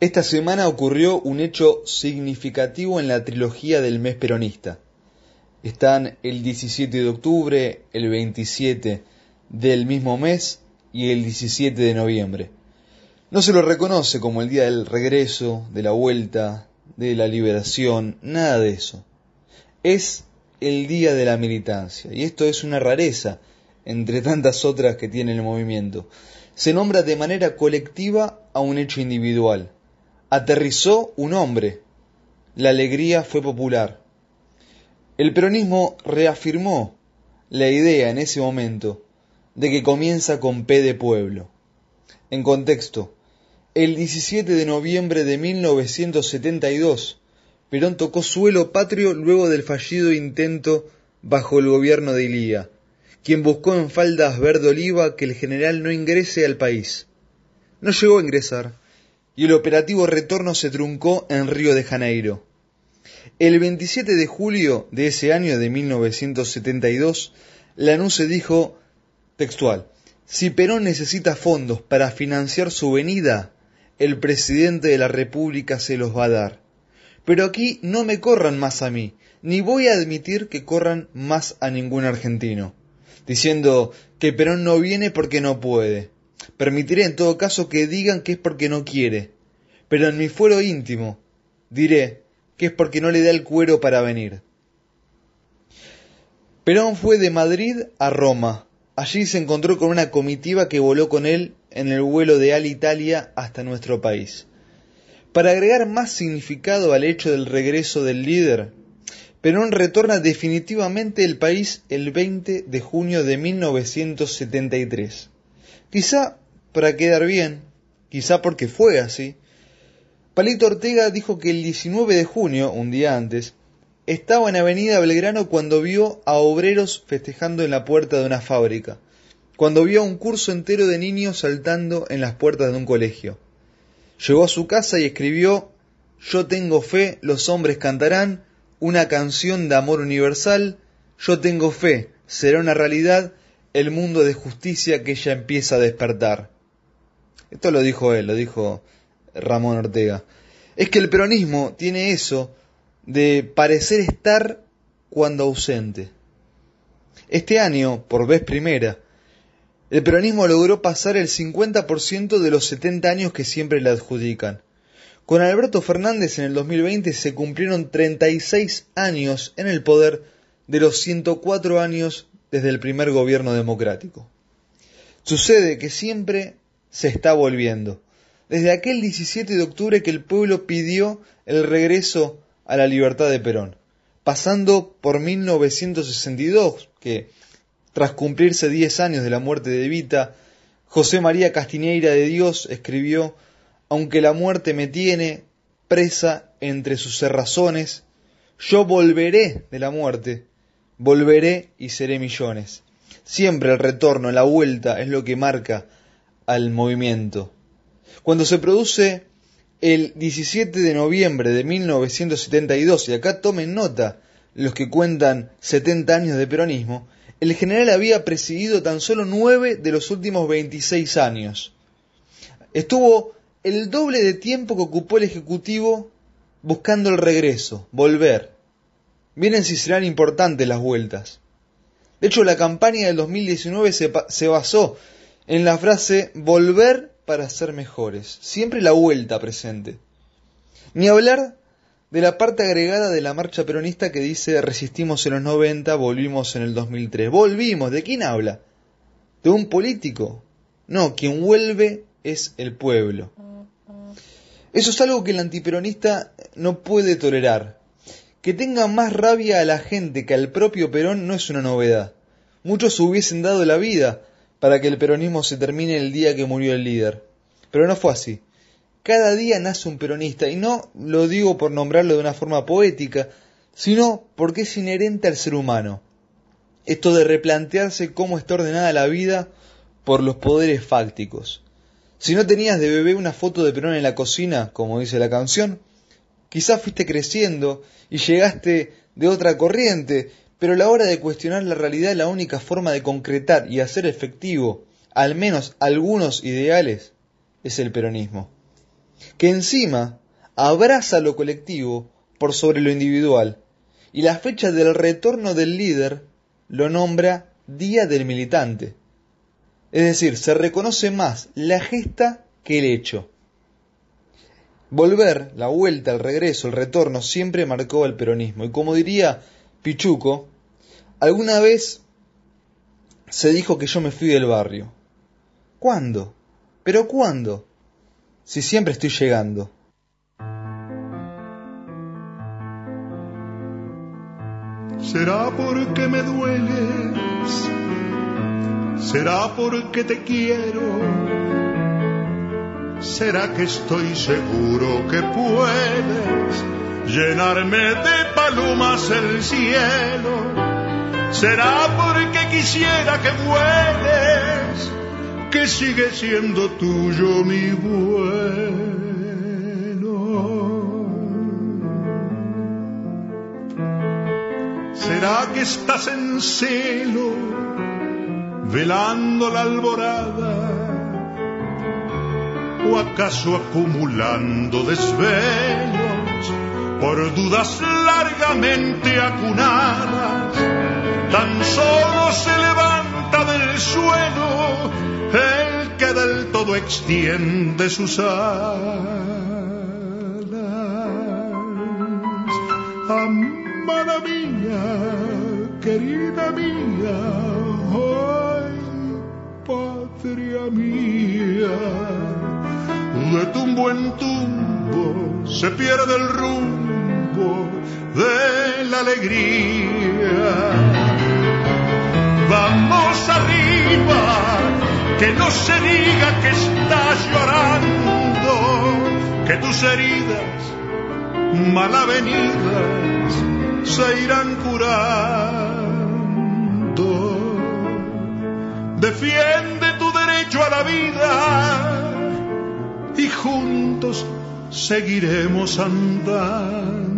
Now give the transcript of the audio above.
Esta semana ocurrió un hecho significativo en la trilogía del mes peronista. Están el 17 de octubre, el 27 del mismo mes y el 17 de noviembre. No se lo reconoce como el día del regreso, de la vuelta, de la liberación, nada de eso. Es el día de la militancia y esto es una rareza entre tantas otras que tiene el movimiento. Se nombra de manera colectiva a un hecho individual aterrizó un hombre. La alegría fue popular. El peronismo reafirmó la idea en ese momento de que comienza con P de pueblo. En contexto, el 17 de noviembre de 1972, Perón tocó suelo patrio luego del fallido intento bajo el gobierno de Ilía, quien buscó en faldas verde oliva que el general no ingrese al país. No llegó a ingresar, y el operativo retorno se truncó en Río de Janeiro. El 27 de julio de ese año de 1972, se dijo textual, si Perón necesita fondos para financiar su venida, el presidente de la República se los va a dar. Pero aquí no me corran más a mí, ni voy a admitir que corran más a ningún argentino, diciendo que Perón no viene porque no puede. Permitiré en todo caso que digan que es porque no quiere, pero en mi fuero íntimo diré que es porque no le da el cuero para venir. Perón fue de Madrid a Roma. Allí se encontró con una comitiva que voló con él en el vuelo de Alitalia hasta nuestro país. Para agregar más significado al hecho del regreso del líder, Perón retorna definitivamente al país el 20 de junio de 1973. Quizá para quedar bien, quizá porque fue así. Palito Ortega dijo que el 19 de junio, un día antes, estaba en Avenida Belgrano cuando vio a obreros festejando en la puerta de una fábrica, cuando vio a un curso entero de niños saltando en las puertas de un colegio. Llegó a su casa y escribió Yo tengo fe, los hombres cantarán, una canción de amor universal, yo tengo fe, será una realidad el mundo de justicia que ya empieza a despertar. Esto lo dijo él, lo dijo Ramón Ortega. Es que el peronismo tiene eso de parecer estar cuando ausente. Este año, por vez primera, el peronismo logró pasar el 50% de los 70 años que siempre le adjudican. Con Alberto Fernández en el 2020 se cumplieron 36 años en el poder de los 104 años desde el primer gobierno democrático. Sucede que siempre se está volviendo. Desde aquel 17 de octubre que el pueblo pidió el regreso a la libertad de Perón, pasando por 1962, que tras cumplirse 10 años de la muerte de Evita, José María Castiñeira de Dios escribió, aunque la muerte me tiene presa entre sus cerrazones, yo volveré de la muerte volveré y seré millones. Siempre el retorno, la vuelta es lo que marca al movimiento. Cuando se produce el 17 de noviembre de 1972, y acá tomen nota los que cuentan 70 años de peronismo, el general había presidido tan solo nueve de los últimos 26 años. Estuvo el doble de tiempo que ocupó el Ejecutivo buscando el regreso, volver. Miren si serán importantes las vueltas. De hecho, la campaña del 2019 se, se basó en la frase volver para ser mejores. Siempre la vuelta presente. Ni hablar de la parte agregada de la marcha peronista que dice resistimos en los 90, volvimos en el 2003. Volvimos, ¿de quién habla? ¿De un político? No, quien vuelve es el pueblo. Eso es algo que el antiperonista no puede tolerar. Que tenga más rabia a la gente que al propio Perón no es una novedad. Muchos hubiesen dado la vida para que el peronismo se termine el día que murió el líder. Pero no fue así. Cada día nace un peronista, y no lo digo por nombrarlo de una forma poética, sino porque es inherente al ser humano. Esto de replantearse cómo está ordenada la vida por los poderes fácticos. Si no tenías de bebé una foto de Perón en la cocina, como dice la canción, Quizás fuiste creciendo y llegaste de otra corriente, pero la hora de cuestionar la realidad la única forma de concretar y hacer efectivo al menos algunos ideales es el peronismo. que encima abraza lo colectivo por sobre lo individual, y la fecha del retorno del líder lo nombra Día del Militante. Es decir, se reconoce más la gesta que el hecho. Volver, la vuelta, el regreso, el retorno, siempre marcó el peronismo. Y como diría Pichuco, alguna vez se dijo que yo me fui del barrio. ¿Cuándo? ¿Pero cuándo? Si siempre estoy llegando. Será porque me dueles, será porque te quiero ¿Será que estoy seguro que puedes llenarme de palomas el cielo? ¿Será porque quisiera que vueles, que sigue siendo tuyo mi vuelo? ¿Será que estás en celo, velando la alborada? O acaso acumulando desvelos por dudas largamente acunadas, tan solo se levanta del suelo el que del todo extiende sus alas. Amada mía, querida mía, hoy patria mía de tumbo en tumbo se pierde el rumbo de la alegría. Vamos arriba, que no se diga que estás llorando, que tus heridas mal avenidas se irán curando. Defiende tu derecho a la vida seguiremos andando.